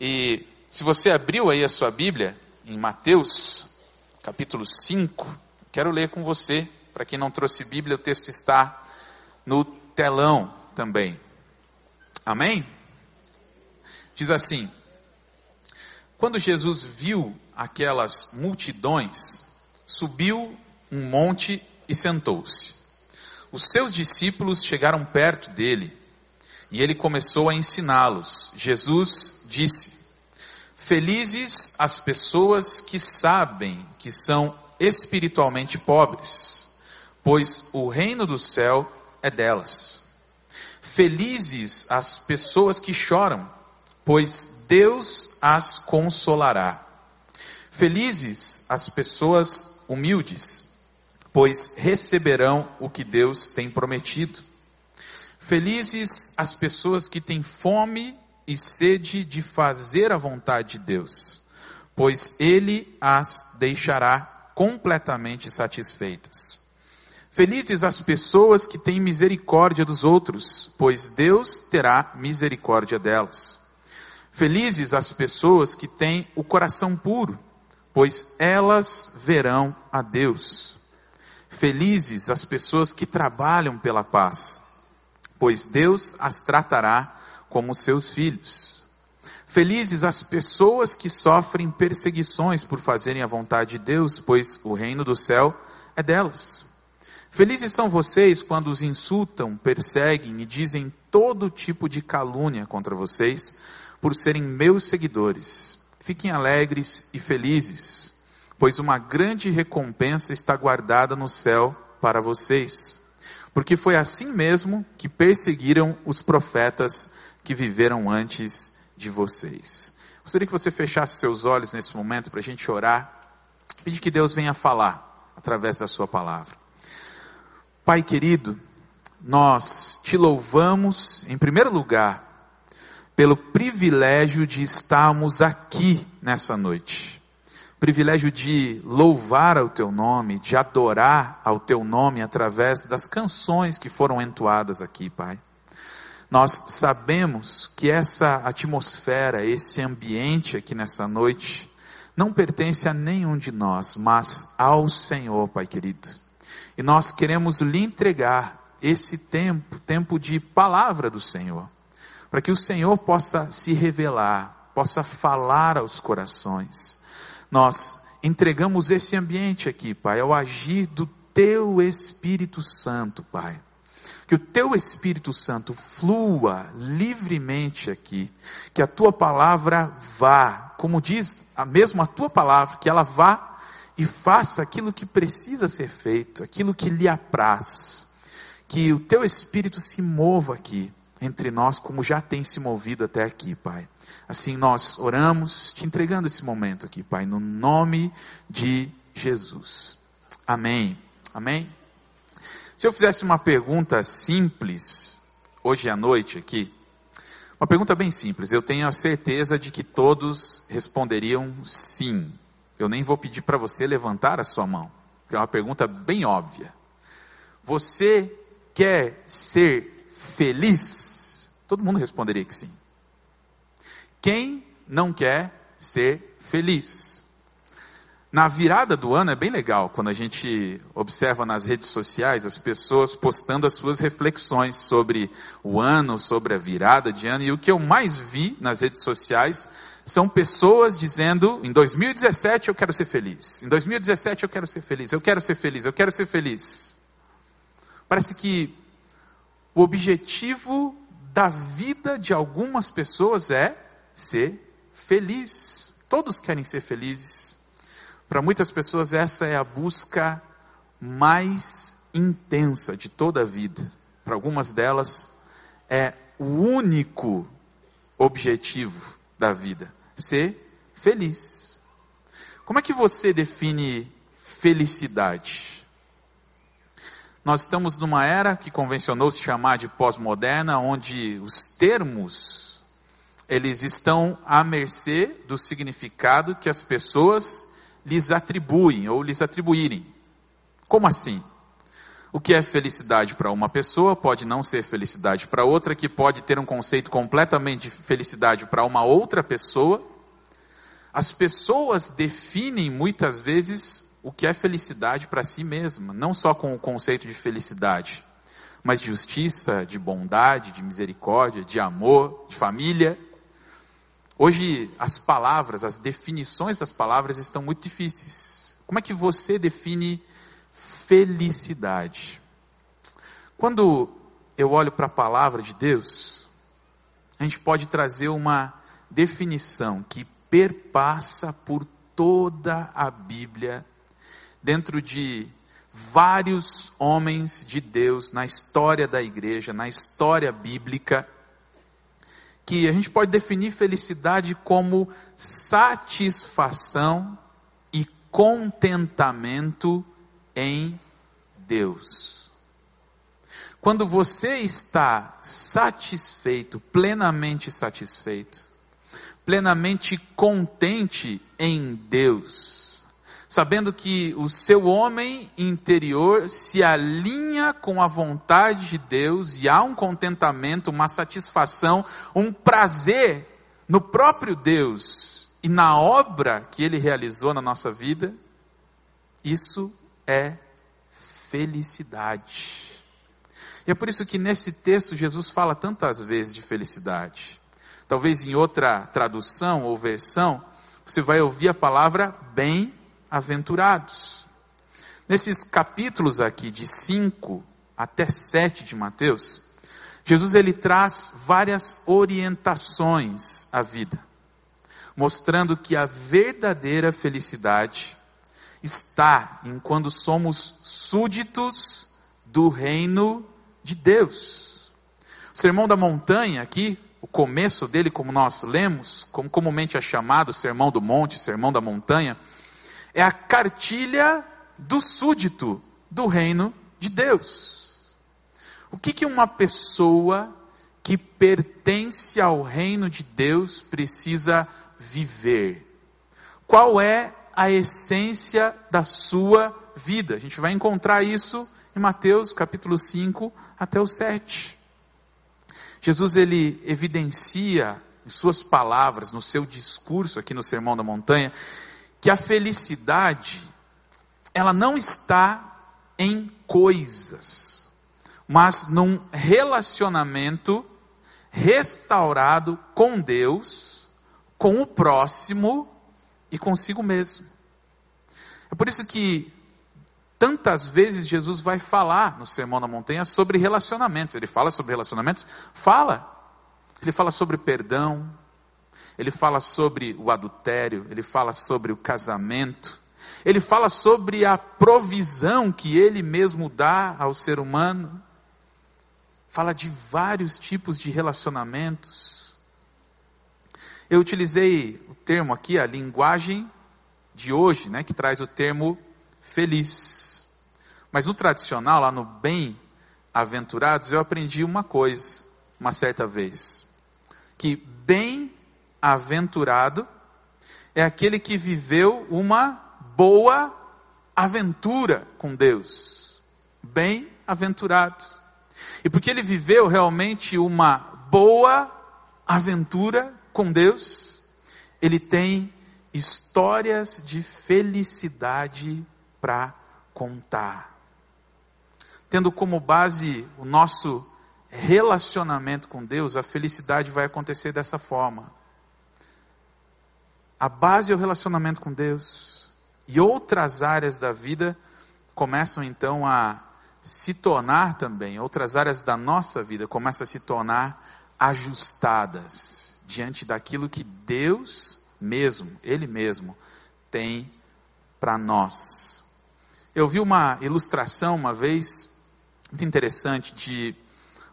E se você abriu aí a sua Bíblia, em Mateus, capítulo 5, quero ler com você. Para quem não trouxe Bíblia, o texto está no telão também. Amém? Diz assim: Quando Jesus viu aquelas multidões, subiu um monte e sentou-se. Os seus discípulos chegaram perto dele e ele começou a ensiná-los. Jesus disse: Felizes as pessoas que sabem que são espiritualmente pobres, pois o reino do céu é delas. Felizes as pessoas que choram, pois Deus as consolará. Felizes as pessoas humildes, pois receberão o que Deus tem prometido. Felizes as pessoas que têm fome e sede de fazer a vontade de Deus, pois Ele as deixará completamente satisfeitas. Felizes as pessoas que têm misericórdia dos outros, pois Deus terá misericórdia delas. Felizes as pessoas que têm o coração puro, pois elas verão a Deus. Felizes as pessoas que trabalham pela paz, pois Deus as tratará como seus filhos. Felizes as pessoas que sofrem perseguições por fazerem a vontade de Deus, pois o reino do céu é delas. Felizes são vocês quando os insultam, perseguem e dizem todo tipo de calúnia contra vocês, por serem meus seguidores. Fiquem alegres e felizes, pois uma grande recompensa está guardada no céu para vocês porque foi assim mesmo que perseguiram os profetas que viveram antes de vocês. Gostaria que você fechasse seus olhos nesse momento para a gente orar, pedir que Deus venha falar através da Sua palavra. Pai querido, nós te louvamos, em primeiro lugar, pelo privilégio de estarmos aqui nessa noite privilégio de louvar ao teu nome, de adorar ao teu nome através das canções que foram entoadas aqui, Pai. Nós sabemos que essa atmosfera, esse ambiente aqui nessa noite, não pertence a nenhum de nós, mas ao Senhor, Pai querido. E nós queremos lhe entregar esse tempo, tempo de palavra do Senhor, para que o Senhor possa se revelar, possa falar aos corações nós entregamos esse ambiente aqui, Pai, ao agir do Teu Espírito Santo, Pai. Que o Teu Espírito Santo flua livremente aqui, que a Tua palavra vá, como diz a mesma a Tua palavra, que ela vá e faça aquilo que precisa ser feito, aquilo que lhe apraz. Que o Teu Espírito se mova aqui, entre nós como já tem se movido até aqui, Pai. Assim nós oramos, te entregando esse momento aqui, Pai, no nome de Jesus. Amém. Amém. Se eu fizesse uma pergunta simples hoje à noite aqui, uma pergunta bem simples, eu tenho a certeza de que todos responderiam sim. Eu nem vou pedir para você levantar a sua mão, porque é uma pergunta bem óbvia. Você quer ser feliz? Todo mundo responderia que sim. Quem não quer ser feliz? Na virada do ano é bem legal quando a gente observa nas redes sociais as pessoas postando as suas reflexões sobre o ano, sobre a virada de ano. E o que eu mais vi nas redes sociais são pessoas dizendo: em 2017 eu quero ser feliz, em 2017 eu quero ser feliz, eu quero ser feliz, eu quero ser feliz. Parece que o objetivo da vida de algumas pessoas é ser feliz. Todos querem ser felizes. Para muitas pessoas, essa é a busca mais intensa de toda a vida. Para algumas delas, é o único objetivo da vida: ser feliz. Como é que você define felicidade? Nós estamos numa era que convencionou se chamar de pós-moderna, onde os termos eles estão à mercê do significado que as pessoas lhes atribuem ou lhes atribuírem. Como assim? O que é felicidade para uma pessoa pode não ser felicidade para outra, que pode ter um conceito completamente de felicidade para uma outra pessoa. As pessoas definem muitas vezes o que é felicidade para si mesma, não só com o conceito de felicidade, mas de justiça, de bondade, de misericórdia, de amor, de família. Hoje as palavras, as definições das palavras estão muito difíceis. Como é que você define felicidade? Quando eu olho para a palavra de Deus, a gente pode trazer uma definição que perpassa por toda a Bíblia, dentro de vários homens de Deus na história da igreja, na história bíblica, que a gente pode definir felicidade como satisfação e contentamento em Deus. Quando você está satisfeito, plenamente satisfeito, plenamente contente em Deus, sabendo que o seu homem interior se alinha com a vontade de Deus e há um contentamento, uma satisfação, um prazer no próprio Deus e na obra que ele realizou na nossa vida, isso é felicidade. E é por isso que nesse texto Jesus fala tantas vezes de felicidade. Talvez em outra tradução ou versão, você vai ouvir a palavra bem aventurados. Nesses capítulos aqui, de 5 até 7 de Mateus, Jesus ele traz várias orientações à vida, mostrando que a verdadeira felicidade está em quando somos súditos do reino de Deus. O Sermão da Montanha aqui, o começo dele, como nós lemos, como comumente é chamado Sermão do Monte, Sermão da Montanha, é a cartilha do súdito do reino de Deus. O que, que uma pessoa que pertence ao reino de Deus precisa viver? Qual é a essência da sua vida? A gente vai encontrar isso em Mateus capítulo 5 até o 7. Jesus ele evidencia em suas palavras, no seu discurso aqui no Sermão da Montanha, que a felicidade, ela não está em coisas, mas num relacionamento restaurado com Deus, com o próximo e consigo mesmo. É por isso que tantas vezes Jesus vai falar no Sermão da Montanha sobre relacionamentos. Ele fala sobre relacionamentos? Fala. Ele fala sobre perdão, ele fala sobre o adultério, ele fala sobre o casamento, ele fala sobre a provisão que ele mesmo dá ao ser humano, fala de vários tipos de relacionamentos. Eu utilizei o termo aqui, a linguagem de hoje, né, que traz o termo feliz. Mas no tradicional, lá no bem-aventurados, eu aprendi uma coisa, uma certa vez, que bem aventurado é aquele que viveu uma boa aventura com Deus. Bem-aventurado. E porque ele viveu realmente uma boa aventura com Deus, ele tem histórias de felicidade para contar. Tendo como base o nosso relacionamento com Deus, a felicidade vai acontecer dessa forma. A base é o relacionamento com Deus. E outras áreas da vida começam então a se tornar também, outras áreas da nossa vida começam a se tornar ajustadas diante daquilo que Deus mesmo, Ele mesmo, tem para nós. Eu vi uma ilustração uma vez, muito interessante, de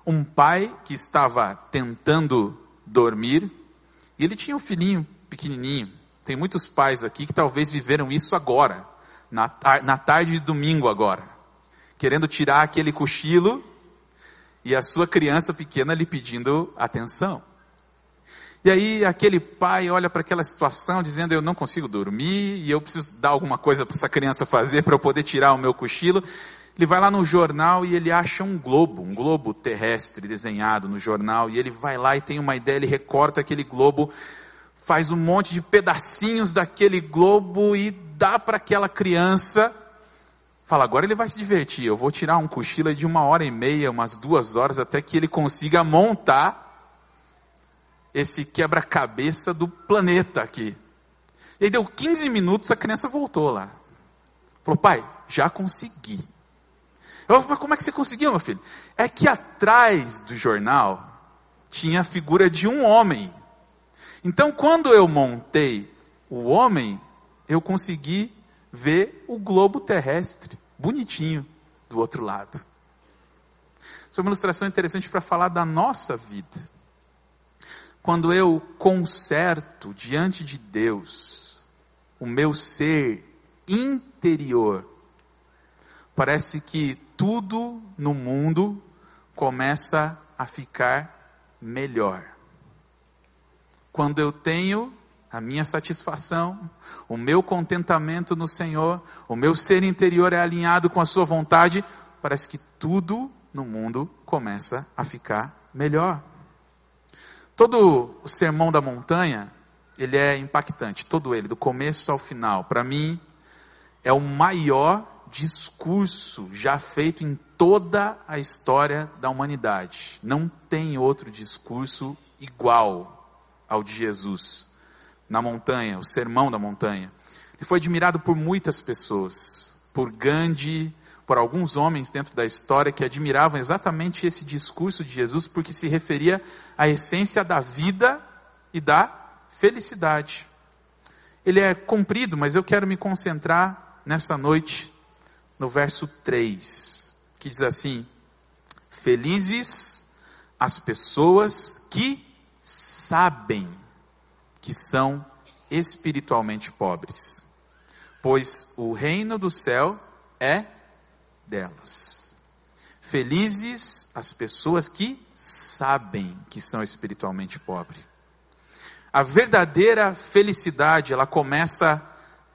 um pai que estava tentando dormir, e ele tinha um filhinho pequenininho. Tem muitos pais aqui que talvez viveram isso agora, na, na tarde de domingo agora, querendo tirar aquele cochilo e a sua criança pequena lhe pedindo atenção. E aí aquele pai olha para aquela situação dizendo: Eu não consigo dormir e eu preciso dar alguma coisa para essa criança fazer para eu poder tirar o meu cochilo. ele vai lá no jornal e ele acha um globo, um globo terrestre desenhado no jornal, e ele vai lá e tem uma ideia, ele recorta aquele globo, faz um monte de pedacinhos daquele globo e dá para aquela criança. Fala, agora ele vai se divertir. Eu vou tirar um cochilo de uma hora e meia, umas duas horas, até que ele consiga montar esse quebra-cabeça do planeta aqui. E aí deu 15 minutos, a criança voltou lá. Falou, pai, já consegui. Eu falei, mas como é que você conseguiu, meu filho? É que atrás do jornal tinha a figura de um homem. Então, quando eu montei o homem, eu consegui ver o globo terrestre, bonitinho, do outro lado. Isso é uma ilustração interessante para falar da nossa vida. Quando eu conserto diante de Deus o meu ser interior, parece que tudo no mundo começa a ficar melhor. Quando eu tenho a minha satisfação, o meu contentamento no Senhor, o meu ser interior é alinhado com a Sua vontade, parece que tudo no mundo começa a ficar melhor. Todo o sermão da montanha, ele é impactante, todo ele, do começo ao final. Para mim, é o maior discurso já feito em toda a história da humanidade. Não tem outro discurso igual ao de Jesus na montanha, o sermão da montanha. Ele foi admirado por muitas pessoas, por Gandhi, por alguns homens dentro da história que admiravam exatamente esse discurso de Jesus, porque se referia à essência da vida e da felicidade. Ele é comprido, mas eu quero me concentrar nessa noite no verso 3, que diz assim: Felizes as pessoas que sabem que são espiritualmente pobres, pois o reino do céu é delas. Felizes as pessoas que sabem que são espiritualmente pobres. A verdadeira felicidade, ela começa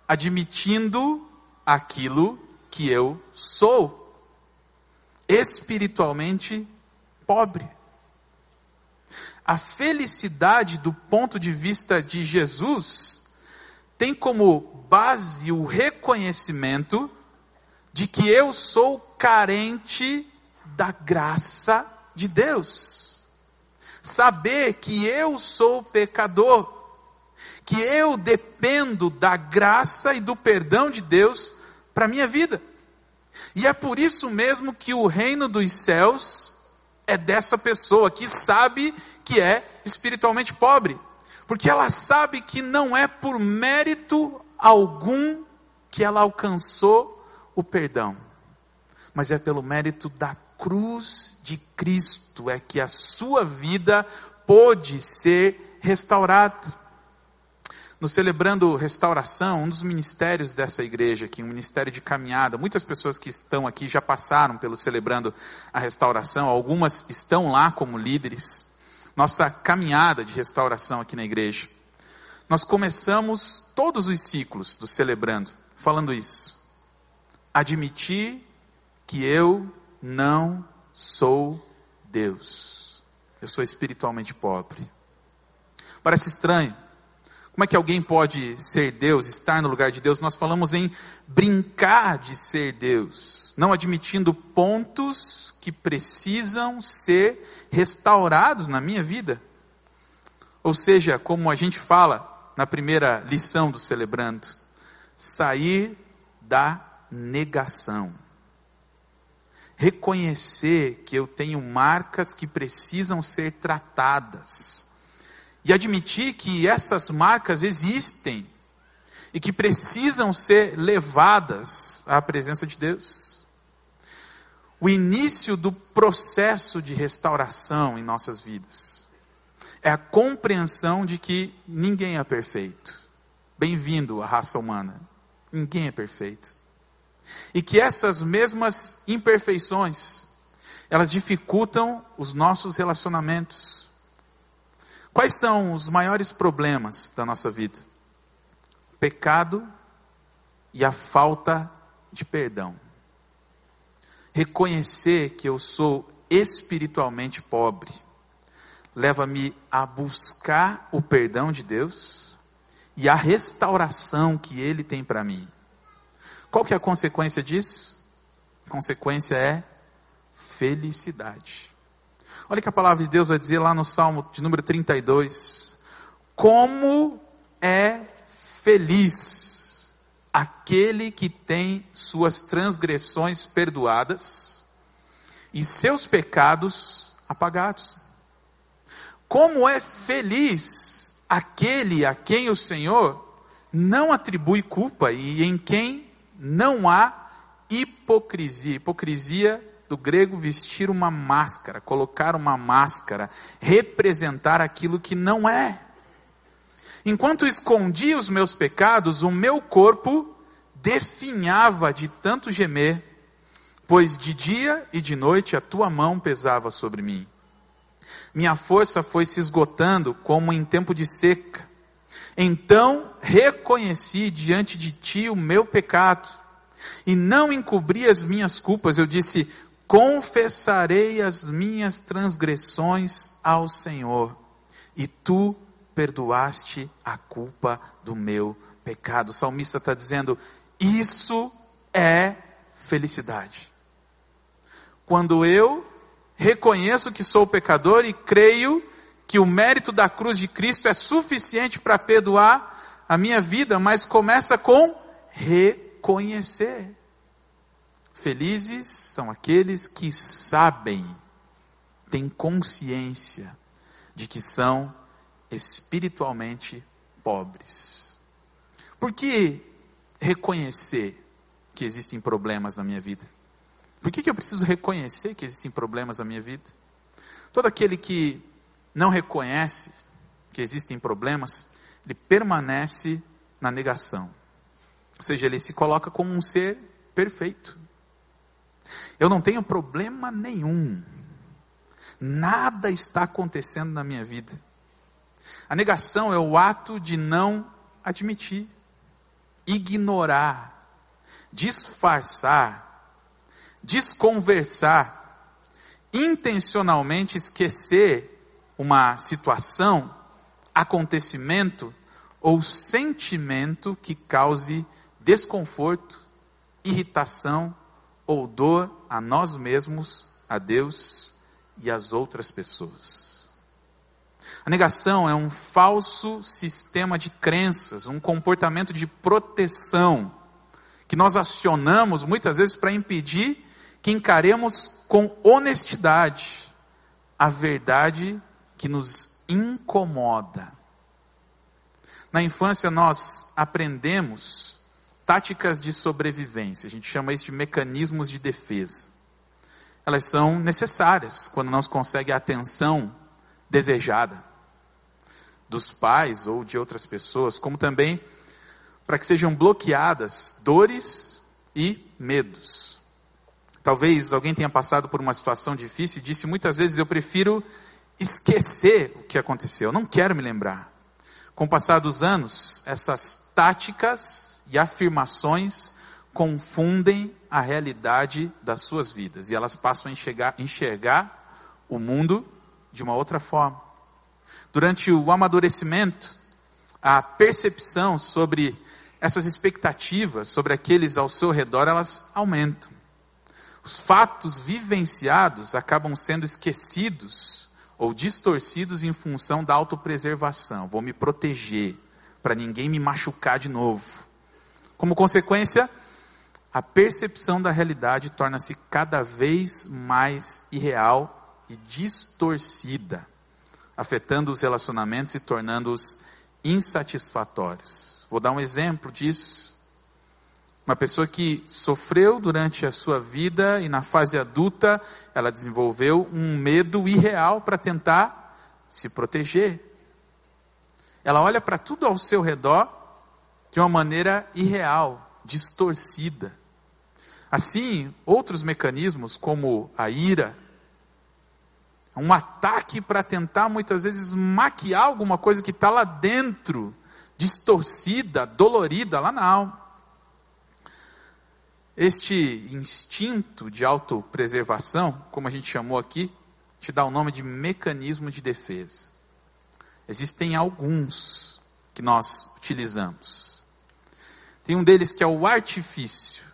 admitindo aquilo que eu sou espiritualmente pobre. A felicidade do ponto de vista de Jesus tem como base o reconhecimento de que eu sou carente da graça de Deus. Saber que eu sou pecador, que eu dependo da graça e do perdão de Deus para a minha vida. E é por isso mesmo que o reino dos céus é dessa pessoa que sabe que é espiritualmente pobre, porque ela sabe que não é por mérito algum que ela alcançou o perdão, mas é pelo mérito da cruz de Cristo é que a sua vida pôde ser restaurada no Celebrando Restauração, um dos ministérios dessa igreja aqui, um ministério de caminhada, muitas pessoas que estão aqui já passaram pelo Celebrando a Restauração, algumas estão lá como líderes. Nossa caminhada de restauração aqui na igreja. Nós começamos todos os ciclos do Celebrando falando isso. Admitir que eu não sou Deus. Eu sou espiritualmente pobre. Parece estranho como é que alguém pode ser Deus, estar no lugar de Deus? Nós falamos em brincar de ser Deus, não admitindo pontos que precisam ser restaurados na minha vida. Ou seja, como a gente fala na primeira lição do Celebrando, sair da negação. Reconhecer que eu tenho marcas que precisam ser tratadas e admitir que essas marcas existem e que precisam ser levadas à presença de Deus. O início do processo de restauração em nossas vidas é a compreensão de que ninguém é perfeito. Bem-vindo à raça humana. Ninguém é perfeito. E que essas mesmas imperfeições, elas dificultam os nossos relacionamentos Quais são os maiores problemas da nossa vida? Pecado e a falta de perdão. reconhecer que eu sou espiritualmente pobre, leva-me a buscar o perdão de Deus e a restauração que Ele tem para mim. Qual que é a consequência disso? A consequência é felicidade. Olha que a palavra de Deus vai dizer lá no Salmo de número 32. Como é feliz aquele que tem suas transgressões perdoadas e seus pecados apagados. Como é feliz aquele a quem o Senhor não atribui culpa e em quem não há hipocrisia. Hipocrisia do grego vestir uma máscara, colocar uma máscara, representar aquilo que não é. Enquanto escondia os meus pecados, o meu corpo definhava de tanto gemer, pois de dia e de noite a tua mão pesava sobre mim. Minha força foi se esgotando como em tempo de seca. Então reconheci diante de ti o meu pecado e não encobri as minhas culpas. Eu disse: confessarei as minhas transgressões ao Senhor, e tu perdoaste a culpa do meu pecado. O salmista está dizendo: isso é felicidade. Quando eu reconheço que sou pecador e creio que o mérito da cruz de Cristo é suficiente para perdoar a minha vida, mas começa com reconhecer. Felizes são aqueles que sabem, têm consciência de que são espiritualmente pobres. Por que reconhecer que existem problemas na minha vida? Por que, que eu preciso reconhecer que existem problemas na minha vida? Todo aquele que não reconhece que existem problemas, ele permanece na negação. Ou seja, ele se coloca como um ser perfeito. Eu não tenho problema nenhum. Nada está acontecendo na minha vida. A negação é o ato de não admitir, ignorar, disfarçar, desconversar, intencionalmente esquecer uma situação, acontecimento ou sentimento que cause desconforto, irritação ou dor a nós mesmos, a Deus e às outras pessoas. A negação é um falso sistema de crenças, um comportamento de proteção que nós acionamos muitas vezes para impedir que encaremos com honestidade a verdade que nos incomoda. Na infância nós aprendemos táticas de sobrevivência. A gente chama isso de mecanismos de defesa. Elas são necessárias quando não se consegue a atenção desejada dos pais ou de outras pessoas, como também para que sejam bloqueadas dores e medos. Talvez alguém tenha passado por uma situação difícil e disse muitas vezes: Eu prefiro esquecer o que aconteceu, eu não quero me lembrar. Com o passar dos anos, essas táticas e afirmações confundem a realidade das suas vidas e elas passam a enxergar, enxergar o mundo de uma outra forma. Durante o amadurecimento, a percepção sobre essas expectativas, sobre aqueles ao seu redor, elas aumentam. Os fatos vivenciados acabam sendo esquecidos ou distorcidos em função da autopreservação. Vou me proteger para ninguém me machucar de novo. Como consequência, a percepção da realidade torna-se cada vez mais irreal e distorcida, afetando os relacionamentos e tornando-os insatisfatórios. Vou dar um exemplo disso. Uma pessoa que sofreu durante a sua vida e na fase adulta, ela desenvolveu um medo irreal para tentar se proteger. Ela olha para tudo ao seu redor de uma maneira irreal, distorcida. Assim, outros mecanismos, como a ira, um ataque para tentar muitas vezes maquiar alguma coisa que está lá dentro, distorcida, dolorida, lá na alma. Este instinto de autopreservação, como a gente chamou aqui, te dá o nome de mecanismo de defesa. Existem alguns que nós utilizamos. Tem um deles que é o artifício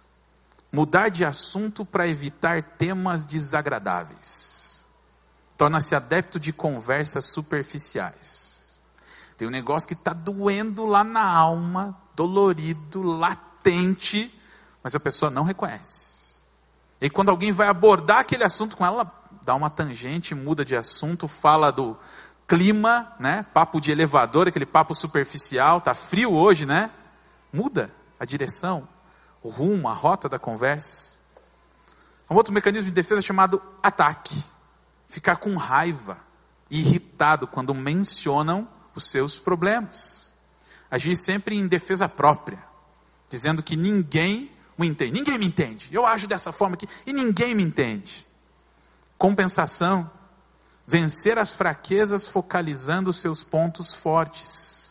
mudar de assunto para evitar temas desagradáveis. Torna-se adepto de conversas superficiais. Tem um negócio que está doendo lá na alma, dolorido, latente, mas a pessoa não reconhece. E quando alguém vai abordar aquele assunto com ela, dá uma tangente, muda de assunto, fala do clima, né? Papo de elevador, aquele papo superficial, tá frio hoje, né? Muda a direção o rumo, a rota da conversa. Um outro mecanismo de defesa chamado ataque. Ficar com raiva irritado quando mencionam os seus problemas. Agir sempre em defesa própria, dizendo que ninguém o entende. Ninguém me entende. Eu ajo dessa forma aqui e ninguém me entende. Compensação. Vencer as fraquezas focalizando os seus pontos fortes.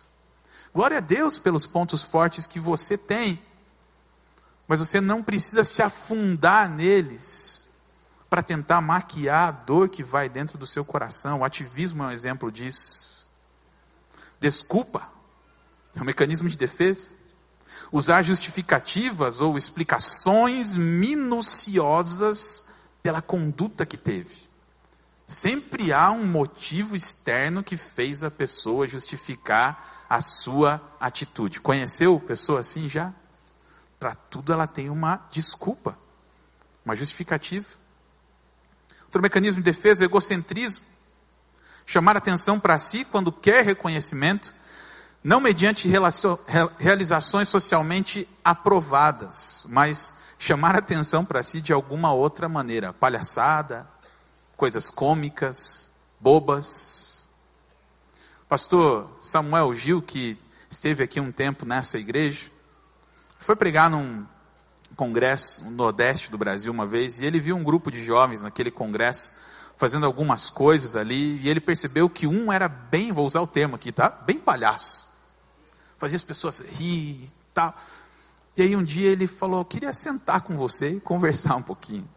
Glória a Deus pelos pontos fortes que você tem mas você não precisa se afundar neles para tentar maquiar a dor que vai dentro do seu coração. O ativismo é um exemplo disso. Desculpa é um mecanismo de defesa. Usar justificativas ou explicações minuciosas pela conduta que teve. Sempre há um motivo externo que fez a pessoa justificar a sua atitude. Conheceu pessoa assim já? Para tudo ela tem uma desculpa, uma justificativa. Outro mecanismo de defesa é o egocentrismo. Chamar atenção para si quando quer reconhecimento, não mediante realizações socialmente aprovadas, mas chamar atenção para si de alguma outra maneira. Palhaçada, coisas cômicas, bobas. Pastor Samuel Gil, que esteve aqui um tempo nessa igreja, foi pregar num congresso no Nordeste do Brasil uma vez, e ele viu um grupo de jovens naquele congresso fazendo algumas coisas ali, e ele percebeu que um era bem, vou usar o termo aqui, tá? Bem palhaço. Fazia as pessoas rir e tal. E aí um dia ele falou: queria sentar com você e conversar um pouquinho.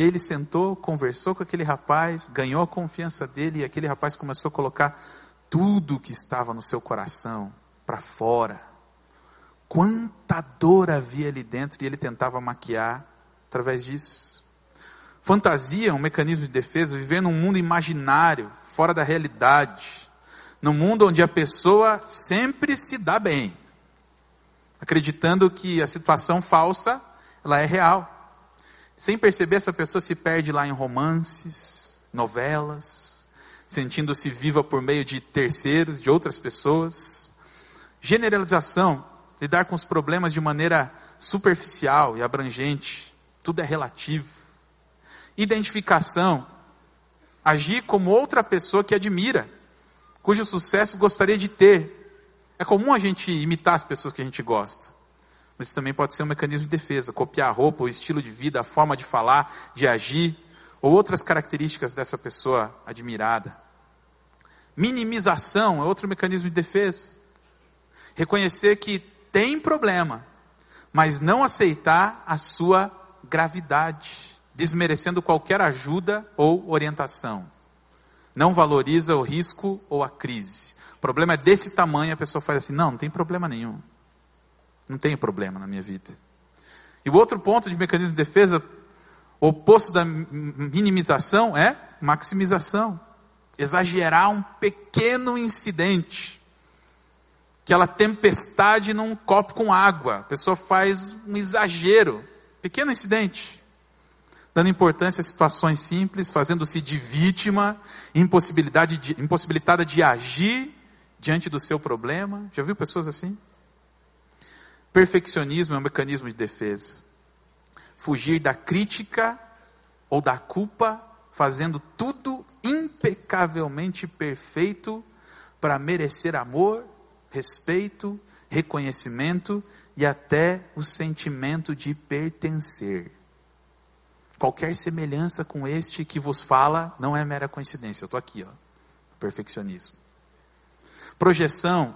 Ele sentou, conversou com aquele rapaz, ganhou a confiança dele, e aquele rapaz começou a colocar tudo que estava no seu coração para fora. Quanta dor havia ali dentro e ele tentava maquiar através disso. Fantasia, um mecanismo de defesa, viver num mundo imaginário, fora da realidade. Num mundo onde a pessoa sempre se dá bem. Acreditando que a situação falsa, ela é real. Sem perceber, essa pessoa se perde lá em romances, novelas, sentindo-se viva por meio de terceiros, de outras pessoas. Generalização, lidar com os problemas de maneira superficial e abrangente. Tudo é relativo. Identificação. Agir como outra pessoa que admira, cujo sucesso gostaria de ter. É comum a gente imitar as pessoas que a gente gosta. Mas isso também pode ser um mecanismo de defesa, copiar a roupa, o estilo de vida, a forma de falar, de agir, ou outras características dessa pessoa admirada. Minimização é outro mecanismo de defesa. Reconhecer que tem problema, mas não aceitar a sua gravidade, desmerecendo qualquer ajuda ou orientação. Não valoriza o risco ou a crise. O problema é desse tamanho, a pessoa faz assim: não, não tem problema nenhum. Não tem problema na minha vida. E o outro ponto de mecanismo de defesa, oposto da minimização, é maximização. Exagerar um pequeno incidente aquela tempestade num copo com água. A pessoa faz um exagero, pequeno incidente, dando importância a situações simples, fazendo-se de vítima, impossibilidade de, impossibilitada de agir diante do seu problema. Já viu pessoas assim? Perfeccionismo é um mecanismo de defesa. Fugir da crítica ou da culpa, fazendo tudo impecavelmente perfeito para merecer amor respeito, reconhecimento e até o sentimento de pertencer. Qualquer semelhança com este que vos fala não é mera coincidência. Eu estou aqui, ó. Perfeccionismo. Projeção.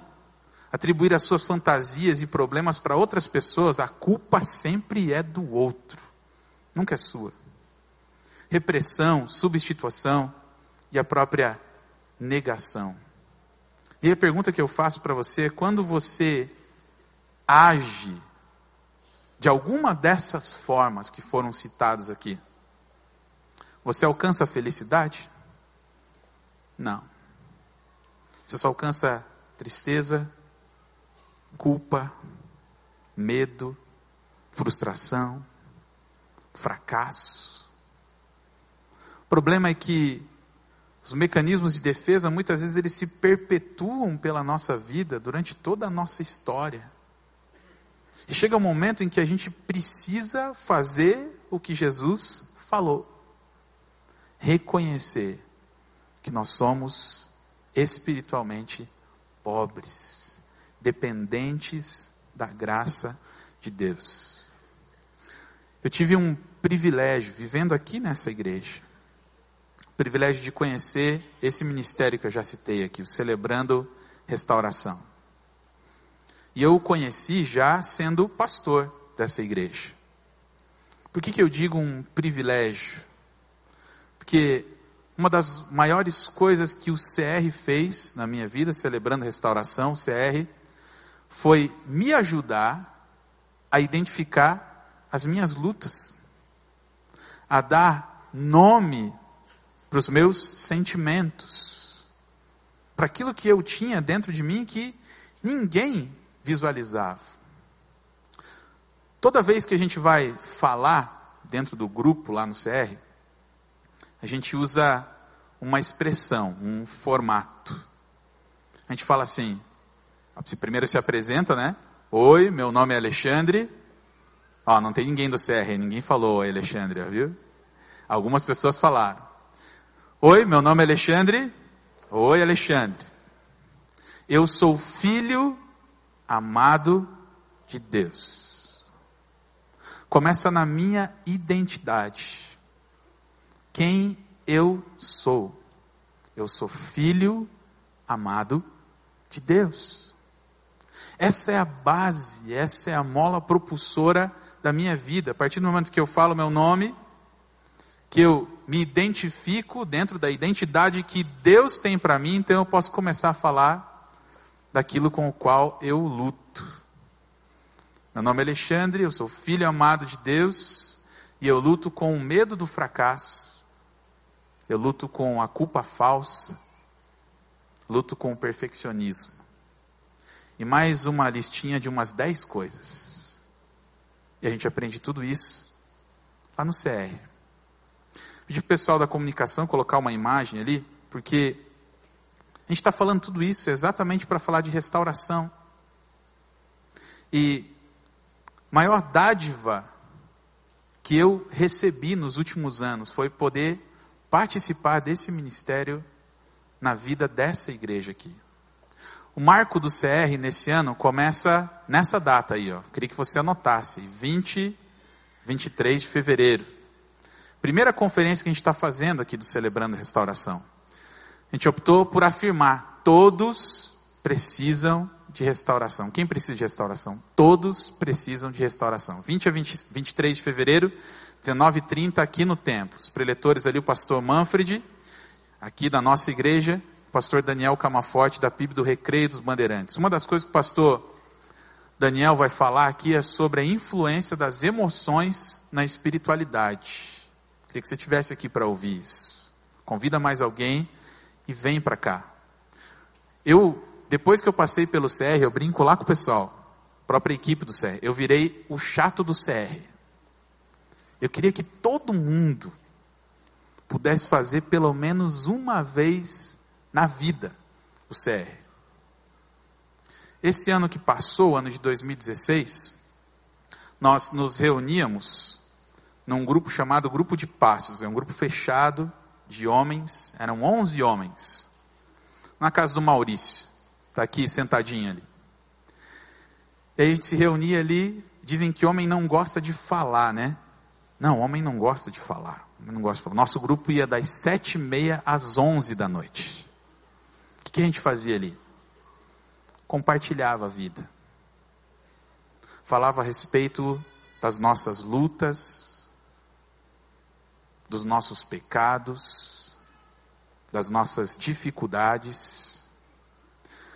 Atribuir as suas fantasias e problemas para outras pessoas, a culpa sempre é do outro, nunca é sua. Repressão, substituição e a própria negação. E a pergunta que eu faço para você é: quando você age de alguma dessas formas que foram citadas aqui, você alcança a felicidade? Não. Você só alcança tristeza, culpa, medo, frustração, fracasso. O problema é que os mecanismos de defesa muitas vezes eles se perpetuam pela nossa vida durante toda a nossa história. E chega um momento em que a gente precisa fazer o que Jesus falou. Reconhecer que nós somos espiritualmente pobres dependentes da graça de Deus. Eu tive um privilégio vivendo aqui nessa igreja, privilégio de conhecer esse ministério que eu já citei aqui, o Celebrando Restauração. E eu o conheci já sendo pastor dessa igreja. Por que, que eu digo um privilégio? Porque uma das maiores coisas que o CR fez na minha vida, celebrando restauração, o CR, foi me ajudar a identificar as minhas lutas, a dar nome para os meus sentimentos, para aquilo que eu tinha dentro de mim que ninguém visualizava. Toda vez que a gente vai falar dentro do grupo lá no CR, a gente usa uma expressão, um formato. A gente fala assim, primeiro se apresenta, né? Oi, meu nome é Alexandre. Ó, não tem ninguém do CR, ninguém falou Oi, Alexandre, viu? Algumas pessoas falaram. Oi, meu nome é Alexandre. Oi, Alexandre. Eu sou filho amado de Deus. Começa na minha identidade. Quem eu sou? Eu sou filho amado de Deus. Essa é a base, essa é a mola propulsora da minha vida. A partir do momento que eu falo meu nome, que eu me identifico dentro da identidade que Deus tem para mim, então eu posso começar a falar daquilo com o qual eu luto. Meu nome é Alexandre, eu sou filho amado de Deus e eu luto com o medo do fracasso. Eu luto com a culpa falsa. Luto com o perfeccionismo e mais uma listinha de umas 10 coisas. E a gente aprende tudo isso lá no CR. Pedi para o pessoal da comunicação colocar uma imagem ali, porque a gente está falando tudo isso exatamente para falar de restauração. E maior dádiva que eu recebi nos últimos anos foi poder participar desse ministério na vida dessa igreja aqui. O marco do CR nesse ano começa nessa data aí, ó. Queria que você anotasse, 20, 23 de fevereiro. Primeira conferência que a gente está fazendo aqui do Celebrando Restauração. A gente optou por afirmar, todos precisam de restauração. Quem precisa de restauração? Todos precisam de restauração. 20 a 20, 23 de fevereiro, 19 h 30 aqui no templo. Os preletores ali, o pastor Manfred, aqui da nossa igreja, pastor Daniel Camaforte, da PIB do Recreio dos Bandeirantes. Uma das coisas que o pastor Daniel vai falar aqui é sobre a influência das emoções na espiritualidade. Queria que você estivesse aqui para ouvir isso. Convida mais alguém e vem para cá. Eu, depois que eu passei pelo CR, eu brinco lá com o pessoal, própria equipe do CR, eu virei o chato do CR. Eu queria que todo mundo pudesse fazer pelo menos uma vez na vida, o CR. Esse ano que passou, ano de 2016, nós nos reuníamos num grupo chamado Grupo de Passos, é um grupo fechado de homens, eram 11 homens, na casa do Maurício, está aqui sentadinho ali. E a gente se reunia ali, dizem que homem não gosta de falar, né? Não, homem não gosta de falar. Não gosta de falar. Nosso grupo ia das sete e meia às onze da noite que a gente fazia ali? compartilhava a vida. Falava a respeito das nossas lutas, dos nossos pecados, das nossas dificuldades.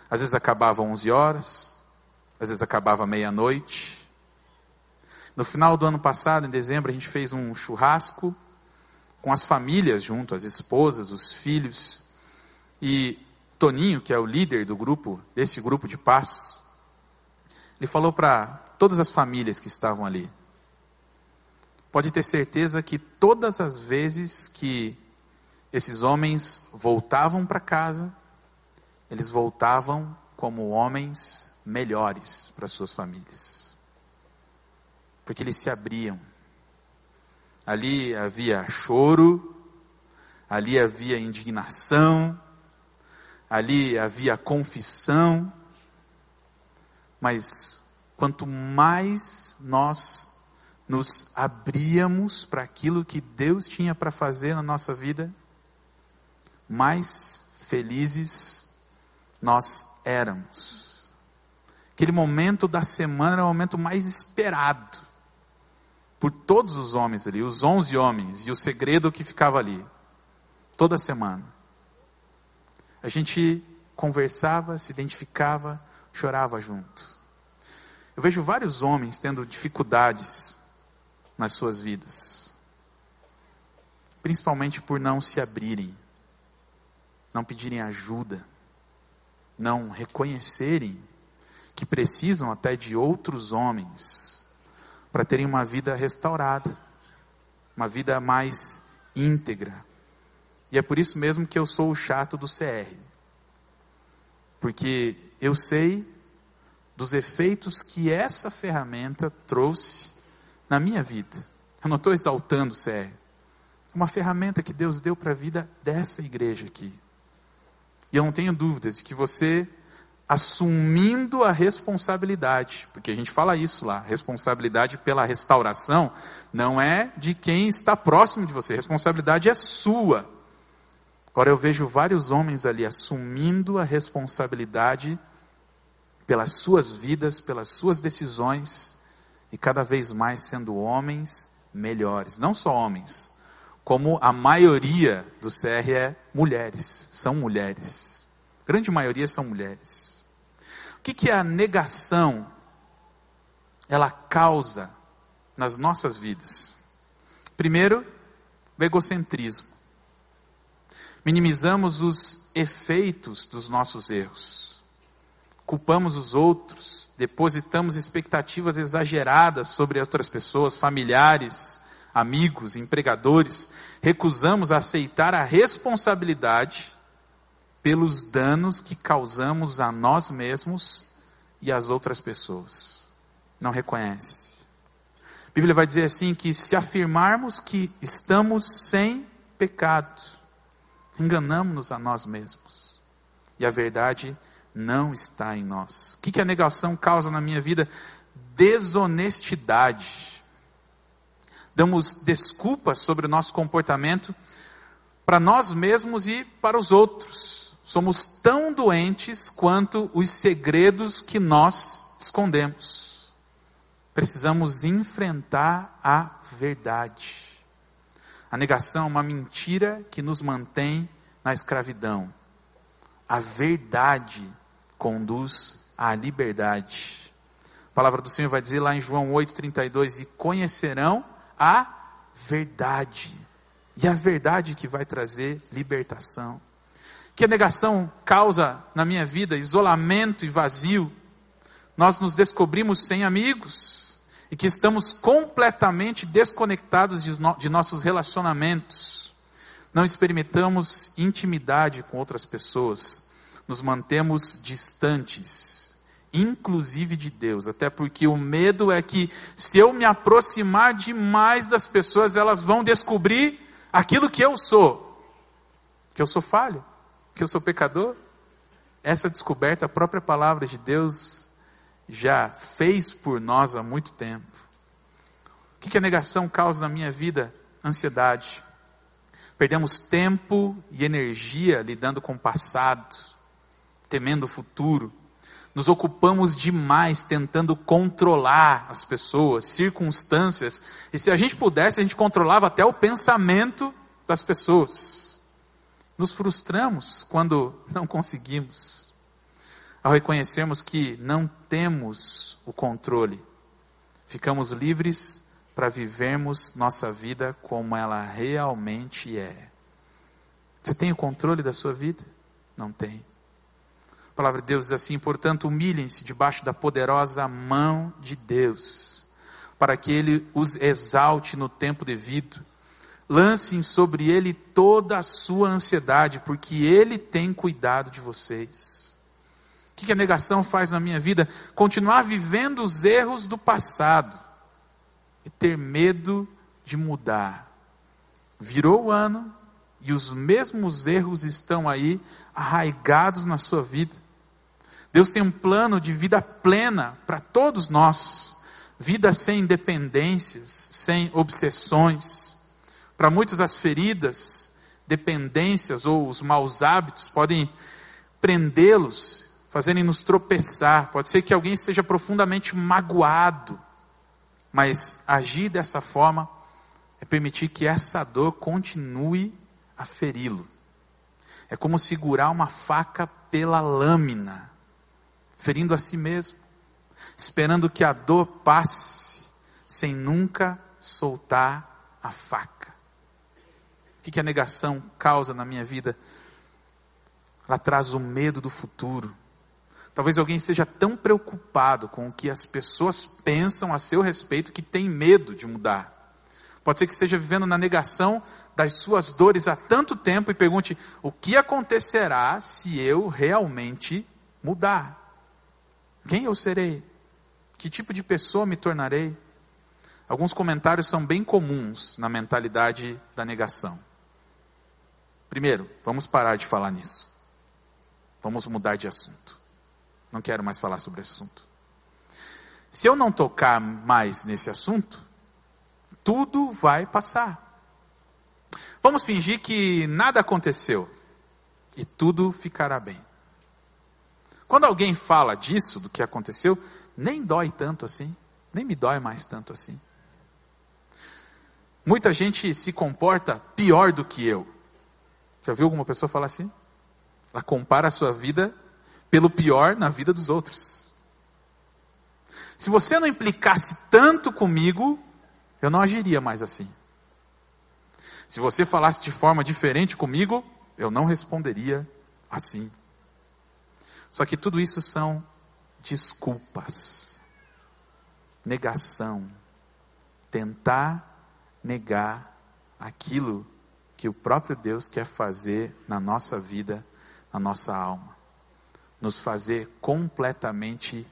Às vezes acabava 11 horas, às vezes acabava meia-noite. No final do ano passado, em dezembro, a gente fez um churrasco com as famílias junto, as esposas, os filhos. E Toninho, que é o líder do grupo, desse grupo de passos, ele falou para todas as famílias que estavam ali: pode ter certeza que todas as vezes que esses homens voltavam para casa, eles voltavam como homens melhores para suas famílias. Porque eles se abriam. Ali havia choro, ali havia indignação, ali havia confissão, mas quanto mais nós nos abríamos para aquilo que Deus tinha para fazer na nossa vida, mais felizes nós éramos. Aquele momento da semana era o momento mais esperado por todos os homens ali, os onze homens, e o segredo que ficava ali, toda semana. A gente conversava, se identificava, chorava junto. Eu vejo vários homens tendo dificuldades nas suas vidas, principalmente por não se abrirem, não pedirem ajuda, não reconhecerem que precisam até de outros homens para terem uma vida restaurada, uma vida mais íntegra, e é por isso mesmo que eu sou o chato do CR. Porque eu sei dos efeitos que essa ferramenta trouxe na minha vida. Eu não estou exaltando o CR. É uma ferramenta que Deus deu para a vida dessa igreja aqui. E eu não tenho dúvidas de que você, assumindo a responsabilidade, porque a gente fala isso lá, responsabilidade pela restauração não é de quem está próximo de você, responsabilidade é sua. Agora eu vejo vários homens ali assumindo a responsabilidade pelas suas vidas, pelas suas decisões e cada vez mais sendo homens melhores. Não só homens, como a maioria do CR é mulheres, são mulheres. A grande maioria são mulheres. O que, que a negação ela causa nas nossas vidas? Primeiro, o egocentrismo minimizamos os efeitos dos nossos erros, culpamos os outros, depositamos expectativas exageradas sobre outras pessoas, familiares, amigos, empregadores, recusamos aceitar a responsabilidade pelos danos que causamos a nós mesmos e às outras pessoas. Não reconhece. A Bíblia vai dizer assim que se afirmarmos que estamos sem pecado, enganamos-nos a nós mesmos. E a verdade não está em nós. O que, que a negação causa na minha vida? Desonestidade. Damos desculpas sobre o nosso comportamento para nós mesmos e para os outros. Somos tão doentes quanto os segredos que nós escondemos. Precisamos enfrentar a verdade. A negação é uma mentira que nos mantém na escravidão. A verdade conduz à liberdade. A palavra do Senhor vai dizer lá em João 8,32: E conhecerão a verdade. E a verdade que vai trazer libertação. Que a negação causa na minha vida isolamento e vazio. Nós nos descobrimos sem amigos e que estamos completamente desconectados de, no, de nossos relacionamentos. Não experimentamos intimidade com outras pessoas, nos mantemos distantes, inclusive de Deus, até porque o medo é que se eu me aproximar demais das pessoas, elas vão descobrir aquilo que eu sou, que eu sou falho, que eu sou pecador. Essa descoberta, a própria palavra de Deus já fez por nós há muito tempo. O que a negação causa na minha vida? Ansiedade. Perdemos tempo e energia lidando com o passado, temendo o futuro. nos ocupamos demais tentando controlar as pessoas, circunstâncias, e se a gente pudesse, a gente controlava até o pensamento das pessoas. Nos frustramos quando não conseguimos, ao reconhecermos que não temos o controle, ficamos livres para vivermos nossa vida como ela realmente é. Você tem o controle da sua vida? Não tem. A palavra de Deus diz assim: portanto, humilhem-se debaixo da poderosa mão de Deus, para que Ele os exalte no tempo devido. Lancem sobre Ele toda a sua ansiedade, porque Ele tem cuidado de vocês. O que a negação faz na minha vida? Continuar vivendo os erros do passado e ter medo de mudar. Virou o ano e os mesmos erros estão aí arraigados na sua vida. Deus tem um plano de vida plena para todos nós. Vida sem dependências, sem obsessões. Para muitos, as feridas, dependências ou os maus hábitos podem prendê-los, fazerem-nos tropeçar. Pode ser que alguém esteja profundamente magoado mas agir dessa forma é permitir que essa dor continue a feri-lo. É como segurar uma faca pela lâmina, ferindo a si mesmo, esperando que a dor passe, sem nunca soltar a faca. O que a negação causa na minha vida? Ela traz o medo do futuro Talvez alguém esteja tão preocupado com o que as pessoas pensam a seu respeito que tem medo de mudar. Pode ser que esteja vivendo na negação das suas dores há tanto tempo e pergunte: o que acontecerá se eu realmente mudar? Quem eu serei? Que tipo de pessoa me tornarei? Alguns comentários são bem comuns na mentalidade da negação. Primeiro, vamos parar de falar nisso. Vamos mudar de assunto. Não quero mais falar sobre esse assunto. Se eu não tocar mais nesse assunto, tudo vai passar. Vamos fingir que nada aconteceu e tudo ficará bem. Quando alguém fala disso, do que aconteceu, nem dói tanto assim, nem me dói mais tanto assim. Muita gente se comporta pior do que eu. Já viu alguma pessoa falar assim? Ela compara a sua vida pelo pior na vida dos outros. Se você não implicasse tanto comigo, eu não agiria mais assim. Se você falasse de forma diferente comigo, eu não responderia assim. Só que tudo isso são desculpas, negação, tentar negar aquilo que o próprio Deus quer fazer na nossa vida, na nossa alma nos fazer completamente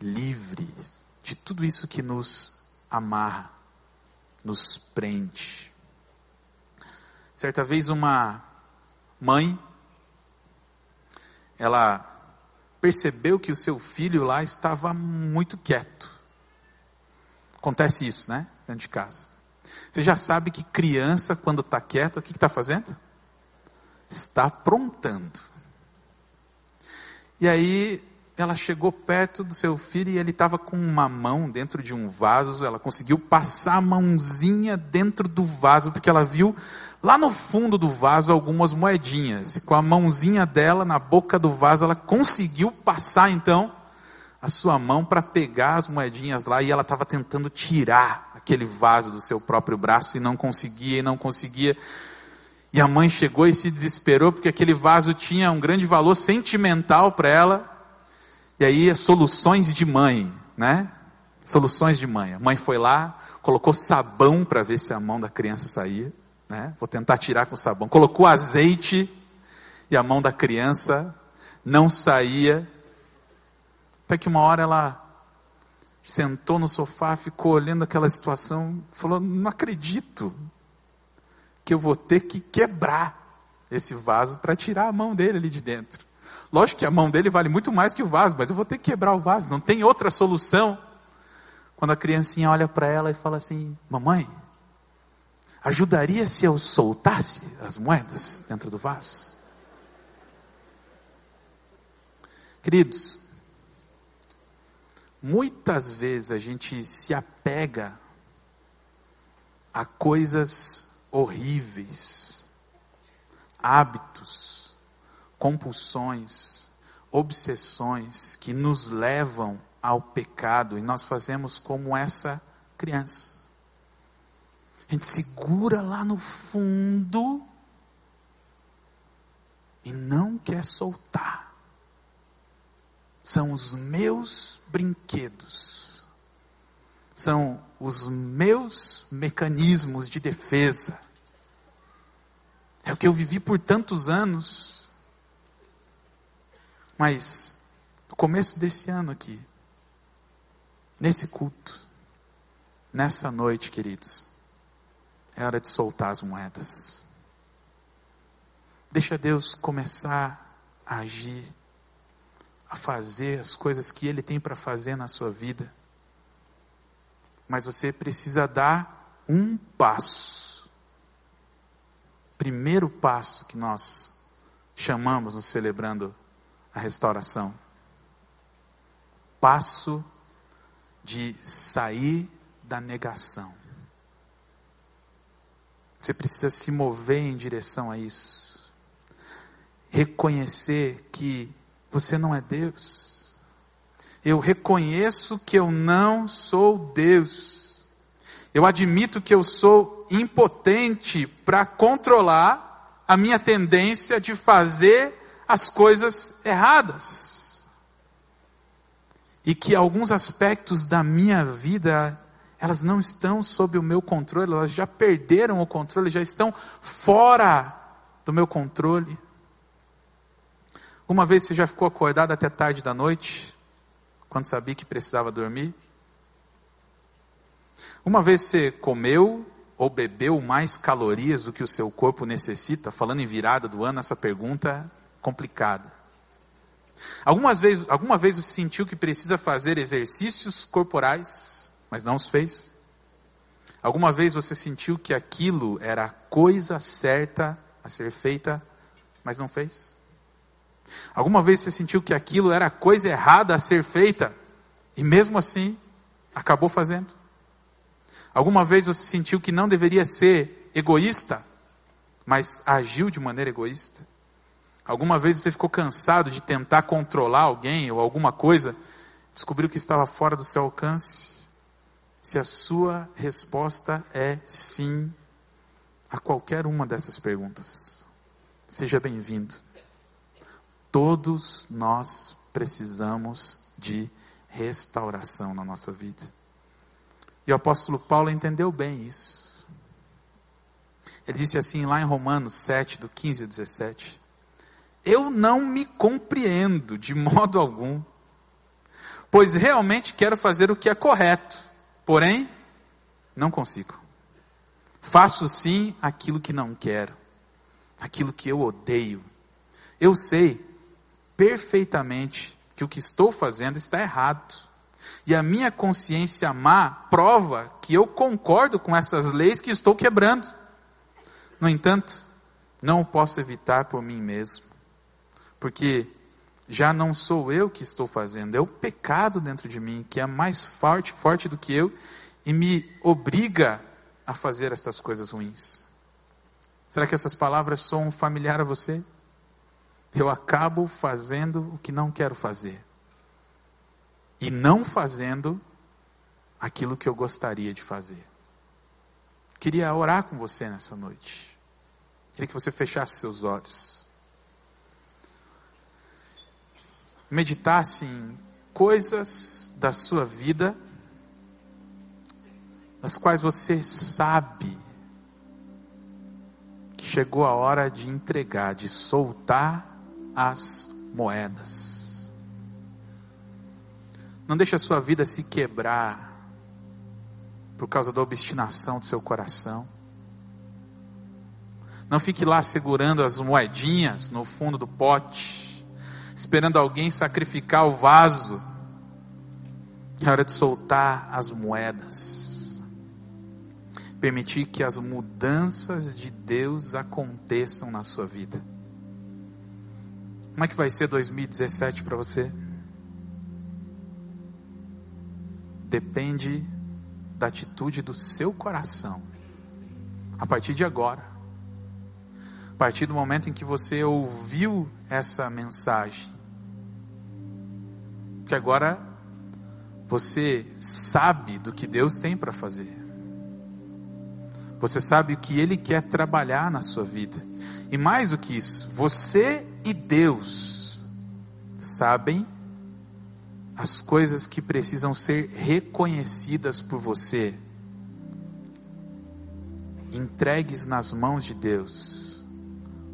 livres de tudo isso que nos amarra, nos prende. Certa vez uma mãe, ela percebeu que o seu filho lá estava muito quieto. Acontece isso, né? Dentro de casa. Você já sabe que criança, quando está quieto, o que está fazendo? Está aprontando. E aí ela chegou perto do seu filho e ele estava com uma mão dentro de um vaso. Ela conseguiu passar a mãozinha dentro do vaso, porque ela viu lá no fundo do vaso algumas moedinhas. E com a mãozinha dela na boca do vaso, ela conseguiu passar então a sua mão para pegar as moedinhas lá. E ela estava tentando tirar aquele vaso do seu próprio braço e não conseguia, e não conseguia. E a mãe chegou e se desesperou porque aquele vaso tinha um grande valor sentimental para ela. E aí, soluções de mãe, né? Soluções de mãe. A mãe foi lá, colocou sabão para ver se a mão da criança saía, né? Vou tentar tirar com sabão. Colocou azeite e a mão da criança não saía. Até que uma hora ela sentou no sofá, ficou olhando aquela situação, falou: Não acredito, que eu vou ter que quebrar esse vaso para tirar a mão dele ali de dentro. Lógico que a mão dele vale muito mais que o vaso, mas eu vou ter que quebrar o vaso, não tem outra solução. Quando a criancinha olha para ela e fala assim: Mamãe, ajudaria se eu soltasse as moedas dentro do vaso? Queridos, muitas vezes a gente se apega a coisas horríveis, hábitos, compulsões, obsessões que nos levam ao pecado e nós fazemos como essa criança. A gente segura lá no fundo e não quer soltar. São os meus brinquedos, são os meus mecanismos de defesa. É o que eu vivi por tantos anos. Mas, no começo desse ano aqui, nesse culto, nessa noite, queridos, é hora de soltar as moedas. Deixa Deus começar a agir, a fazer as coisas que Ele tem para fazer na sua vida. Mas você precisa dar um passo. Primeiro passo que nós chamamos nos celebrando a restauração. Passo de sair da negação. Você precisa se mover em direção a isso reconhecer que você não é Deus. Eu reconheço que eu não sou Deus. Eu admito que eu sou impotente para controlar a minha tendência de fazer as coisas erradas. E que alguns aspectos da minha vida, elas não estão sob o meu controle, elas já perderam o controle, já estão fora do meu controle. Uma vez você já ficou acordado até tarde da noite, quando sabia que precisava dormir? Uma vez você comeu ou bebeu mais calorias do que o seu corpo necessita? Falando em virada do ano, essa pergunta é complicada. Algumas vezes, alguma vez você sentiu que precisa fazer exercícios corporais, mas não os fez? Alguma vez você sentiu que aquilo era a coisa certa a ser feita, mas não fez? Alguma vez você sentiu que aquilo era a coisa errada a ser feita e mesmo assim acabou fazendo? Alguma vez você sentiu que não deveria ser egoísta, mas agiu de maneira egoísta? Alguma vez você ficou cansado de tentar controlar alguém ou alguma coisa, descobriu que estava fora do seu alcance? Se a sua resposta é sim a qualquer uma dessas perguntas, seja bem-vindo. Todos nós precisamos de restauração na nossa vida. E o apóstolo Paulo entendeu bem isso. Ele disse assim lá em Romanos 7, do 15 a 17: Eu não me compreendo de modo algum, pois realmente quero fazer o que é correto, porém, não consigo. Faço sim aquilo que não quero, aquilo que eu odeio. Eu sei perfeitamente que o que estou fazendo está errado. E a minha consciência má prova que eu concordo com essas leis que estou quebrando. No entanto, não posso evitar por mim mesmo. Porque já não sou eu que estou fazendo, é o pecado dentro de mim que é mais forte, forte do que eu e me obriga a fazer estas coisas ruins. Será que essas palavras são familiar a você? Eu acabo fazendo o que não quero fazer. E não fazendo aquilo que eu gostaria de fazer. Queria orar com você nessa noite. Queria que você fechasse seus olhos. Meditasse em coisas da sua vida, das quais você sabe que chegou a hora de entregar, de soltar as moedas. Não deixe a sua vida se quebrar por causa da obstinação do seu coração. Não fique lá segurando as moedinhas no fundo do pote, esperando alguém sacrificar o vaso. É hora de soltar as moedas. Permitir que as mudanças de Deus aconteçam na sua vida. Como é que vai ser 2017 para você? depende da atitude do seu coração. A partir de agora, a partir do momento em que você ouviu essa mensagem, que agora você sabe do que Deus tem para fazer. Você sabe o que Ele quer trabalhar na sua vida. E mais do que isso, você e Deus sabem as coisas que precisam ser reconhecidas por você, entregues nas mãos de Deus,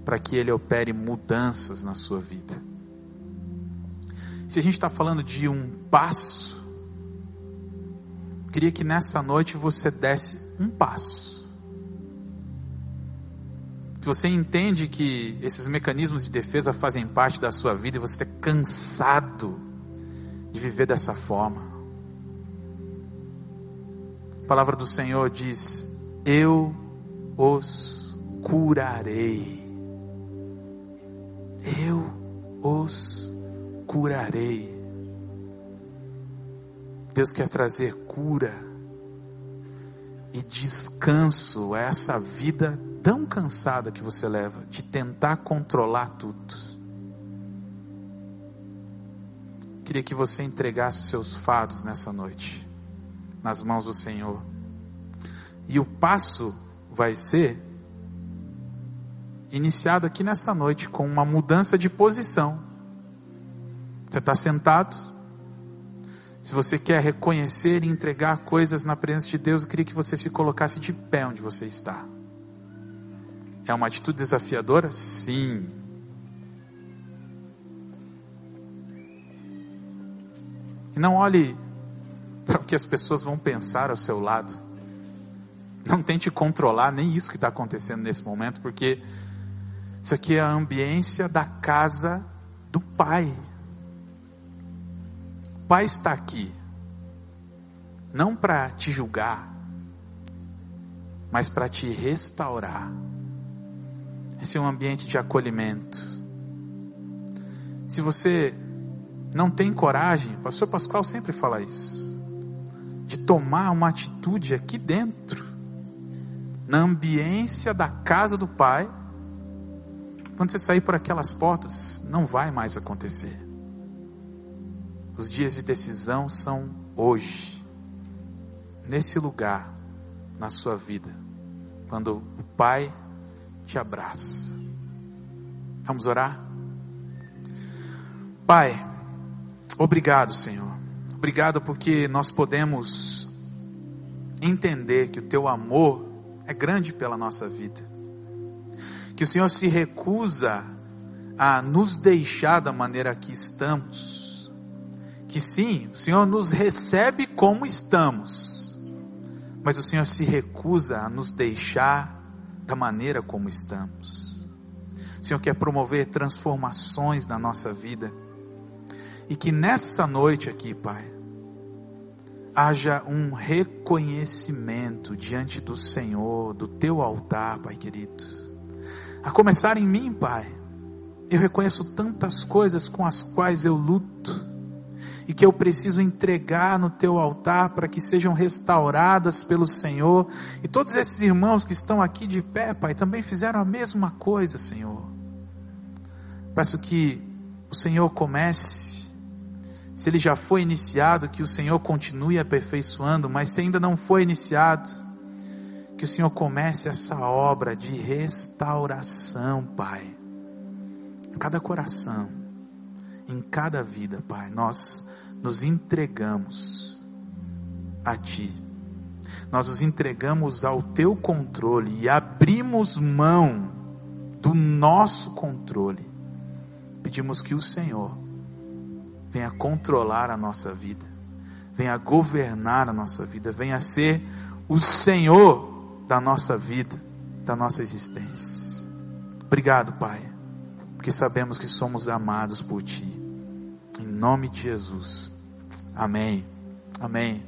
para que Ele opere mudanças na sua vida. Se a gente está falando de um passo, queria que nessa noite você desse um passo você entende que esses mecanismos de defesa fazem parte da sua vida e você está cansado de viver dessa forma. A palavra do Senhor diz: Eu os curarei. Eu os curarei. Deus quer trazer cura e descanso a essa vida tão cansada que você leva de tentar controlar tudo. Queria que você entregasse os seus fardos nessa noite, nas mãos do Senhor. E o passo vai ser iniciado aqui nessa noite com uma mudança de posição. Você está sentado. Se você quer reconhecer e entregar coisas na presença de Deus, eu queria que você se colocasse de pé onde você está. É uma atitude desafiadora? Sim. E não olhe para o que as pessoas vão pensar ao seu lado. Não tente controlar nem isso que está acontecendo nesse momento, porque isso aqui é a ambiência da casa do Pai. O Pai está aqui, não para te julgar, mas para te restaurar. Esse é um ambiente de acolhimento. Se você não tem coragem, o pastor Pascoal sempre fala isso, de tomar uma atitude aqui dentro, na ambiência da casa do Pai, quando você sair por aquelas portas, não vai mais acontecer. Os dias de decisão são hoje, nesse lugar, na sua vida, quando o Pai te abraça. Vamos orar? Pai, obrigado, Senhor. Obrigado porque nós podemos entender que o teu amor é grande pela nossa vida. Que o Senhor se recusa a nos deixar da maneira que estamos. Que sim, o Senhor nos recebe como estamos. Mas o Senhor se recusa a nos deixar da maneira como estamos. O Senhor quer promover transformações na nossa vida. E que nessa noite aqui, Pai, haja um reconhecimento diante do Senhor, do teu altar, Pai querido. A começar em mim, Pai. Eu reconheço tantas coisas com as quais eu luto e que eu preciso entregar no teu altar para que sejam restauradas pelo Senhor. E todos esses irmãos que estão aqui de pé, Pai, também fizeram a mesma coisa, Senhor. Peço que o Senhor comece, se ele já foi iniciado, que o Senhor continue aperfeiçoando, mas se ainda não foi iniciado, que o Senhor comece essa obra de restauração, Pai. Em cada coração, em cada vida, Pai. Nós nos entregamos a Ti. Nós nos entregamos ao Teu controle e abrimos mão do nosso controle. Pedimos que o Senhor venha controlar a nossa vida, venha governar a nossa vida, venha ser o Senhor da nossa vida, da nossa existência. Obrigado, Pai, porque sabemos que somos amados por Ti. Nome de Jesus. Amém. Amém.